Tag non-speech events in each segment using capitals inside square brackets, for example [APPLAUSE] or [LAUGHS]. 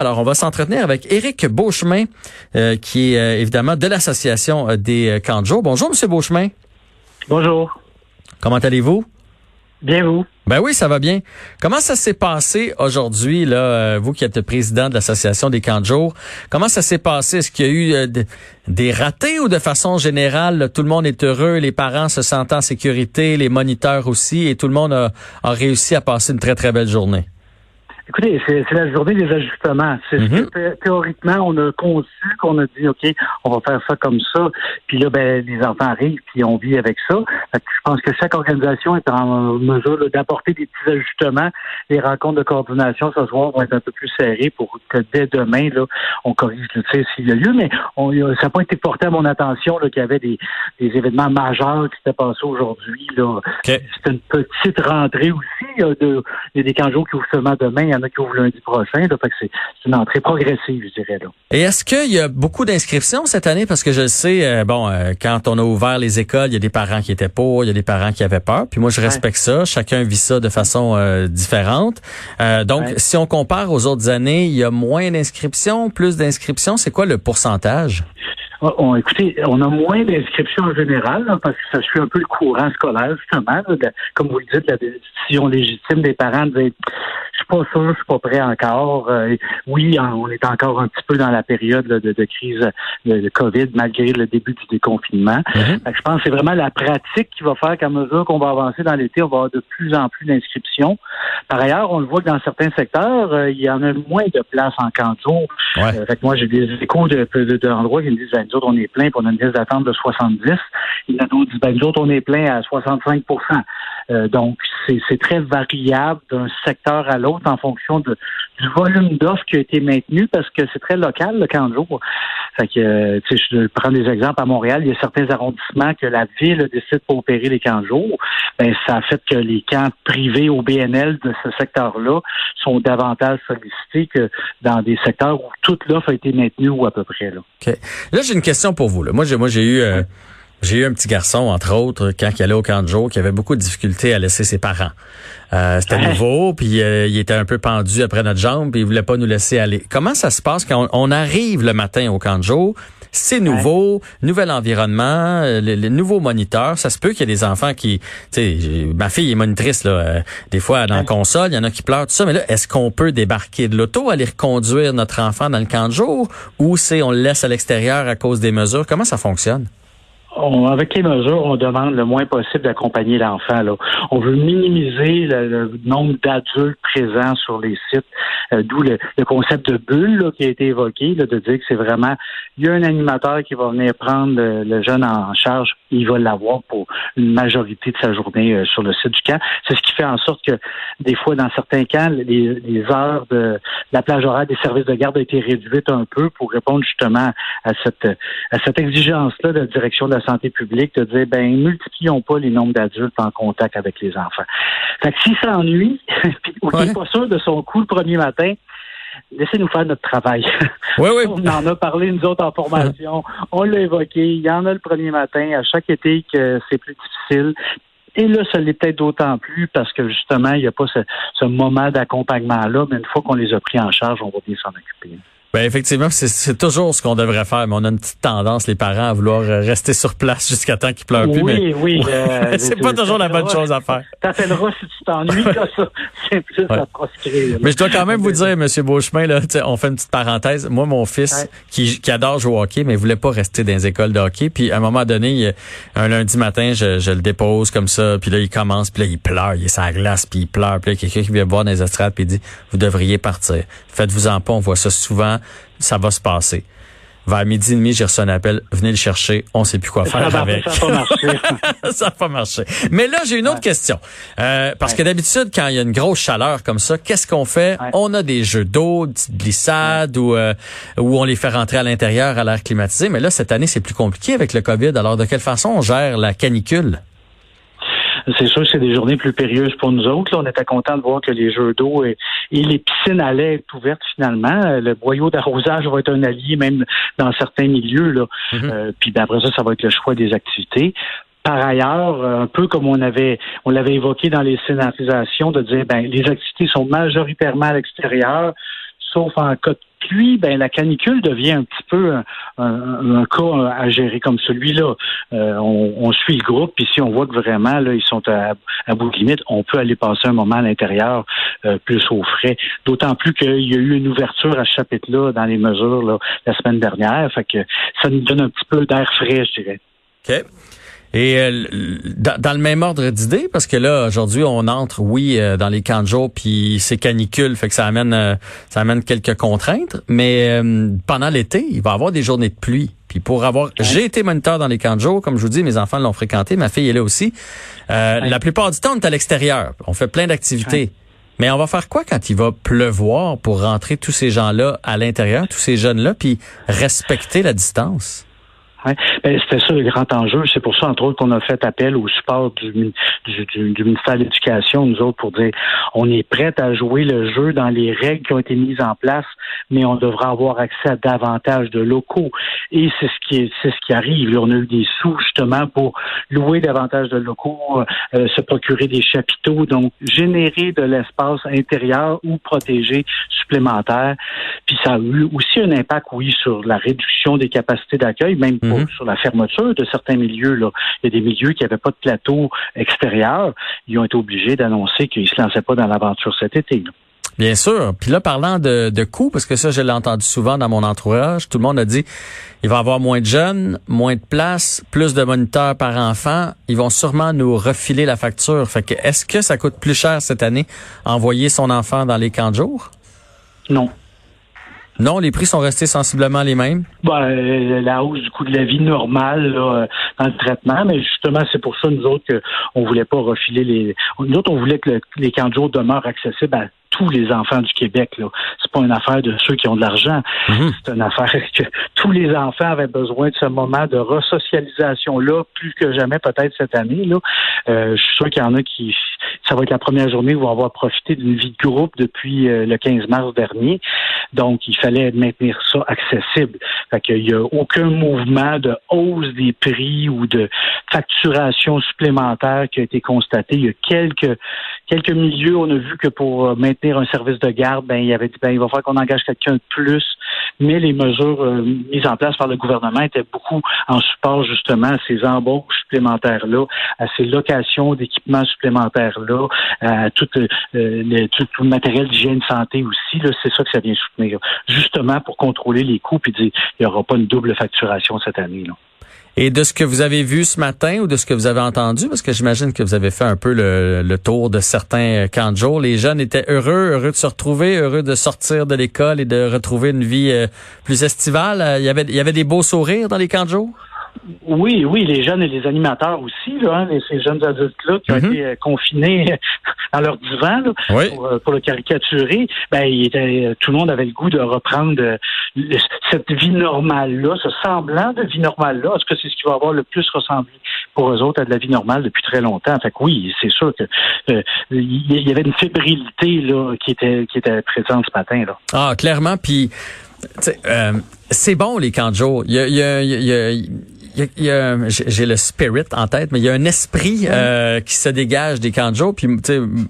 Alors, on va s'entretenir avec Éric Beauchemin, euh, qui est euh, évidemment de l'Association euh, des camps de jour. Bonjour, Monsieur Beauchemin. Bonjour. Comment allez-vous? Bien vous? Ben oui, ça va bien. Comment ça s'est passé aujourd'hui, là, vous qui êtes le président de l'Association des camps de jour? Comment ça s'est passé? Est-ce qu'il y a eu des ratés ou de façon générale, tout le monde est heureux, les parents se sentent en sécurité, les moniteurs aussi, et tout le monde a réussi à passer une très, très belle journée? Écoutez, c'est la journée des ajustements. C'est mhm. théoriquement, on a conçu qu'on a dit, OK, on va faire ça comme ça. Puis là, ben, les enfants arrivent, puis on vit avec ça. je pense que chaque organisation est en mesure d'apporter des petits ajustements. Les rencontres de coordination ce soir vont être un peu plus serrées pour que dès demain, là, on corrige le tir s'il y a lieu. Mais on, ça n'a pas été porté à mon attention qu'il y avait des, des, événements majeurs qui s'étaient passés aujourd'hui. Okay. C'est une petite rentrée aussi. Il y a, des canjos qui ouvrent seulement demain en a qui ouvrent lundi prochain. c'est une entrée progressive, je dirais. Là. Et est-ce qu'il y a beaucoup d'inscriptions cette année? Parce que je sais, euh, bon, euh, quand on a ouvert les écoles, il y a des parents qui étaient pour, il y a des parents qui avaient peur. Puis moi, je respecte ça. Chacun vit ça de façon euh, différente. donc, si on compare aux autres années, il y a moins d'inscriptions, plus d'inscriptions. C'est quoi le pourcentage? Oh, on, écoutez, on a moins d'inscriptions en général parce que ça suit un peu le courant scolaire, justement. comme vous le dites, la décision légitime des parents de dire je suis pas sûr, je suis pas prêt encore. Euh, oui, on est encore un petit peu dans la période de, crise de, COVID, malgré le début du déconfinement. Mm-hmm. Je pense que c'est vraiment la pratique qui va faire qu'à mesure qu'on va avancer dans l'été, on va avoir de plus en plus d'inscriptions. Par ailleurs, on le voit que dans certains secteurs, euh, il y en a moins de places en canton. Euh, fait moi, j'ai des échos d'endroits de, qui me disent ben, nous autres, on est plein, puis on a une liste d'attente de 70. Il y en a d'autres qui disent ben, nous autres, on est plein à 65 Donc, c'est très variable d'un secteur à l'autre en fonction de, du volume d'offres qui a été maintenu parce que c'est très local, le camp de jour. Fait que, tu sais, je prends des exemples à Montréal, il y a certains arrondissements que la ville décide pour opérer les camps de jour. Ben, ça a fait que les camps privés au BNL de ce secteur-là sont davantage sollicités que dans des secteurs où toute l'offre a été maintenue ou à peu près. Là, là j'ai une question pour vous. Là. Moi, j'ai, moi, j'ai eu... Euh, j'ai eu un petit garçon, entre autres, quand il allait au camp de jour, qui avait beaucoup de difficultés à laisser ses parents. Euh, c'était nouveau, puis euh, il était un peu pendu après notre jambe, puis il voulait pas nous laisser aller. Comment ça se passe quand on, arrive le matin au camp de jour? C'est nouveau, nouvel environnement, euh, les, nouveaux moniteurs. Ça se peut qu'il y ait des enfants qui, tu sais, ma fille est monitrice là. des fois dans la console, il y en a qui pleurent tout ça. Mais là, est-ce qu'on peut débarquer de l'auto, aller reconduire notre enfant dans le camp de jour, ou c'est on le laisse à l'extérieur à cause des mesures? Comment ça fonctionne? Avec les mesures, on demande le moins possible d'accompagner l'enfant. On veut minimiser le, nombre d'adultes présents sur les sites, euh, d'où le, concept de bulle qui a été évoqué, de dire que c'est vraiment, il y a un animateur qui va venir prendre le, jeune en charge, il va l'avoir pour une majorité de sa journée euh, sur le site du camp. C'est ce qui fait en sorte que des fois, dans certains camps, les, heures de la plage horaire des services de garde a été réduite un peu pour répondre justement à cette, à cette exigence-là de la direction de la santé publique de dire, ben, multiplions pas les nombres d'adultes en contact avec les enfants. Fait que s'il s'ennuie, ou [LAUGHS] qu'il n'est pas sûr de son coup le premier matin, laissez-nous faire notre travail. [LAUGHS] Oui, oui. On en a parlé, nous autres, en formation. On l'a évoqué. Il y en a le premier matin, à chaque été, que c'est plus difficile. Et là, ça l'est peut-être d'autant plus parce que justement, il n'y a pas ce, ce moment d'accompagnement-là, mais une fois qu'on les a pris en charge, on va bien s'en occuper. Ben effectivement, c'est toujours ce qu'on devrait faire, mais on a une petite tendance, les parents, à vouloir euh, rester sur place [LAUGHS] jusqu'à temps qu'ils pleurent plus. Oui, oui. Euh, [LAUGHS] c'est pas toujours la bonne chose à faire. T'appelleras si tu t'ennuies, ça, [LAUGHS] c'est plus à proscrire. Mais je dois quand même vous dire, Monsieur Beauchemin, là, on fait une petite parenthèse. Moi, mon fils, qui, qui, adore jouer au hockey, mais il voulait pas rester dans les écoles de hockey. Puis à un moment donné, un lundi matin, je, je, le dépose comme ça, puis là, il commence, puis là, il pleure, il est sur la glace, puis il pleure. Puis là, quelqu'un qui vient voir dans les estrades, puis il dit, vous devriez partir. Faites-vous en pas, on voit ça souvent ça va se passer. Vers midi et demi, j'ai reçu un appel. Venez le chercher. On sait plus quoi faire avec. Ça n'a pas marché. [LAUGHS] ça n'a pas marché. Mais là, j'ai une autre question. Euh, parce que d'habitude, quand il y a une grosse chaleur comme ça, qu'est-ce qu'on fait? On a des jeux d'eau, des petites glissades ou euh, où on les fait rentrer à l'intérieur à l'air climatisé. Mais là, cette année, c'est plus compliqué avec le COVID. Alors, de quelle façon on gère la canicule? C'est sûr que c'est des journées plus périlleuses pour nous autres. Là, on était content de voir que les jeux d'eau et, les piscines allaient être ouvertes finalement. Le boyau d'arrosage va être un allié même dans certains milieux. Là. Euh, puis ben, après ça, ça va être le choix des activités. Par ailleurs, un peu comme on avait on l'avait évoqué dans les scénarisations, de dire ben les activités sont majoritairement à l'extérieur, sauf en cas de pluie, ben la canicule devient un petit peu un, cas à gérer comme celui-là. Euh, on, suit le groupe, puis si on voit que vraiment là ils sont à, bout de limite, on peut aller passer un moment à l'intérieur euh, plus au frais. D'autant plus qu'il y a eu une ouverture à ce chapitre-là dans les mesures là, la semaine dernière, fait que ça nous donne un petit peu d'air frais, je dirais. OK. Et euh, dans, le même ordre d'idée, parce que là aujourd'hui on entre, oui, euh, dans les camps de jour, puis c'est canicule, fait que ça amène euh, ça amène quelques contraintes. Mais pendant l'été, il va y avoir des journées de pluie. Puis pour avoir, j'ai été moniteur dans les camps de jour, comme je vous dis, mes enfants l'ont fréquenté, ma fille est là aussi. La plupart du temps, on est à l'extérieur, on fait plein d'activités. Mais on va faire quoi quand il va pleuvoir pour rentrer tous ces gens-là à l'intérieur, tous ces jeunes-là, puis respecter la distance? Ben, c'était ça le grand enjeu. C'est pour ça, entre autres, qu'on a fait appel au support du, ministère de l'Éducation, nous autres, pour dire on est prêt à jouer le jeu dans les règles qui ont été mises en place, mais on devra avoir accès à davantage de locaux. Et c'est ce qui est, c'est ce qui arrive. on a eu des sous justement pour louer davantage de locaux, euh, se procurer des chapiteaux, donc générer de l'espace intérieur ou protégé supplémentaire. Puis ça a eu aussi un impact, oui, sur la réduction des capacités d'accueil, même Mhm. sur la fermeture de certains milieux. Là. Il y a des milieux qui n'avaient pas de plateau extérieur. Ils ont été obligés d'annoncer qu'ils ne se lançaient pas dans l'aventure cet été. Bien sûr. Puis là, parlant de, de coûts, parce que ça, je l'ai entendu souvent dans mon entourage, tout le monde a dit, il va y avoir moins de jeunes, moins de places, plus de moniteurs par enfant. Ils vont sûrement nous refiler la facture. Fait que, est-ce que ça coûte plus cher cette année, envoyer son enfant dans les camps de jour? Non. Non, les prix sont restés sensiblement les mêmes? Ben, la hausse du coût de la vie normale là, dans le traitement, mais justement, c'est pour ça nous autres qu'on voulait pas refiler les. Nous autres, on voulait que les camps de jour demeurent accessibles à tous les enfants du Québec. Là. C'est pas une affaire de ceux qui ont de l'argent. Mhm. C'est une affaire [LAUGHS] que tous les enfants avaient besoin de ce moment de resocialisation-là, plus que jamais peut-être cette année. Là. Euh, je suis sûr qu'il y en a qui ça va être la première journée où on va avoir profité d'une vie de groupe depuis euh, le 15 mars dernier. Donc, il fallait maintenir ça accessible. Fait qu'il n'y a aucun mouvement de hausse des prix ou de facturation supplémentaire qui a été constaté. Il y a quelques quelques milieux, on a vu que pour maintenir un service de garde, ben il avait dit ben il va falloir qu'on engage quelqu'un de plus. Mais les mesures euh, mises en place par le gouvernement étaient beaucoup en support justement à ces embauches supplémentaires-là, à ces locations d'équipements supplémentaires-là, à tout, euh, le, tout, le matériel d'hygiène santé aussi. C'est ça que ça vient soutenir. Justement pour contrôler les coûts et dire il n'y aura pas une double facturation cette année. Là. Et de ce que vous avez vu ce matin ou de ce que vous avez entendu, parce que j'imagine que vous avez fait un peu le, tour de certains camps de les jeunes étaient heureux, heureux de se retrouver, heureux de sortir de l'école et de retrouver une vie euh, plus estivale. Il y avait, il y avait des beaux sourires dans les camps? Oui, oui, les jeunes et les animateurs aussi, là, hein, ces jeunes adultes-là qui ont mhm. été euh, confinés [LAUGHS] dans leur divan euh, pour, le caricaturer, ben, il était, euh, tout le monde avait le goût de reprendre cette vie normale-là, ce semblant de vie normale-là. Est-ce que c'est ce qui va avoir le plus ressemblé pour eux autres à de la vie normale depuis très longtemps? Fait que oui, c'est sûr que il y avait une fébrilité là, qui était qui était présente ce matin. Là. Ah, clairement, puis c'est bon les camps de jour. Il y a, il y a, il y a j'ai le spirit en tête, mais il y a un esprit euh, qui se dégage des camps de jour. Puis,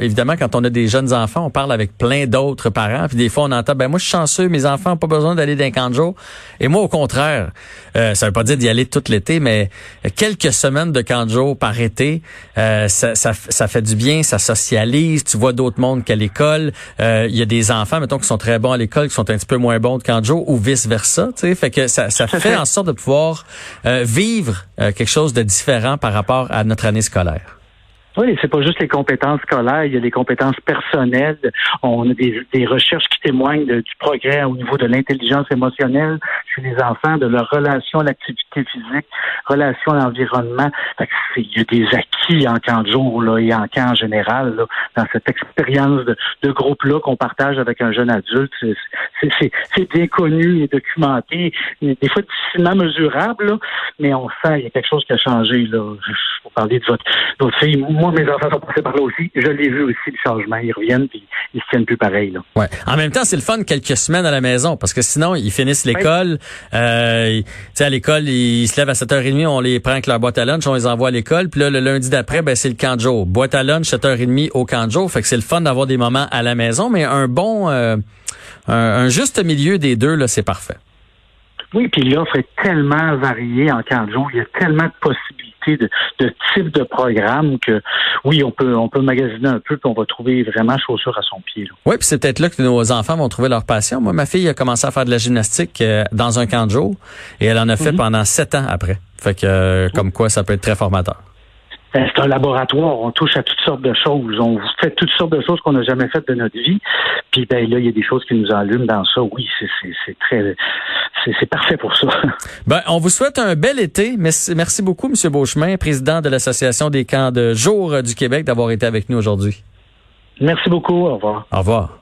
évidemment, quand on a des jeunes enfants, on parle avec plein d'autres parents. Puis des fois, on entend, ben moi, je suis chanceux, mes enfants n'ont pas besoin d'aller dans un camp de jour. Et moi, au contraire, euh, ça veut pas dire d'y aller tout l'été, mais quelques semaines de camp de jour par été, euh, ça, ça, ça, fait du bien, ça socialise. Tu vois d'autres mondes qu'à l'école. Il y a des enfants, mettons, qui sont très bons à l'école, qui sont un petit peu moins bons de camp de jour, ou vice versa. Fait que ça, ça fait en sorte de pouvoir vivre euh, quelque chose de différent par rapport à notre année scolaire? Oui, c'est pas juste les compétences scolaires, il y a les compétences personnelles. On a des, recherches qui témoignent du progrès au niveau de l'intelligence émotionnelle chez les enfants, de leur relation à l'activité physique, relation à l'environnement. Il y a des acquis en camp de jour là, et en camp en général dans cette expérience de, groupe-là qu'on partage avec un jeune adulte. C'est bien connu et documenté, des fois difficilement mesurable, mais on sent qu'il y a quelque chose qui a changé. Là. Pour parler de votre fille, mes enfants sont passés par là aussi. Je l'ai vu aussi, le changement. Ils reviennent puis ils se tiennent plus pareil. Là. Ouais. En même temps, c'est le fun quelques semaines à la maison parce que sinon, ils finissent l'école. Euh, à l'école, ils se lèvent à 7h30, on les prend avec leur boîte à lunch, on les envoie à l'école. Puis là, le lundi d'après, ben, c'est le camp de jour. Boîte à lunch, 7h30 au camp de jour. Fait que c'est le fun d'avoir des moments à la maison, mais un bon... Euh, un, juste milieu des deux, là, c'est parfait. Oui, puis l'offre est tellement variée en camp de jour. Il y a tellement de possibilités de, de types de programmes que oui, on peut on peut magasiner un peu puis on va trouver vraiment chaussure à son pied. Oui, puis c'est peut-être là que nos enfants vont trouver leur passion. Moi, ma fille a commencé à faire de la gymnastique euh, dans un camp de jour et elle en a fait mhm. pendant sept ans après. Fait que euh, comme quoi, ça peut être très formateur. C'est un laboratoire. On touche à toutes sortes de choses? On fait toutes sortes de choses qu'on n'a jamais faites de notre vie. Puis ben là, il y a des choses qui nous allument dans ça. Oui, c'est très, c'est parfait pour ça. [LAUGHS] Ben, on vous souhaite un bel été. Merci, merci beaucoup, M. Beauchemin, président de l'Association des camps de jour du Québec, d'avoir été avec nous aujourd'hui. Merci beaucoup. Au revoir. Au revoir.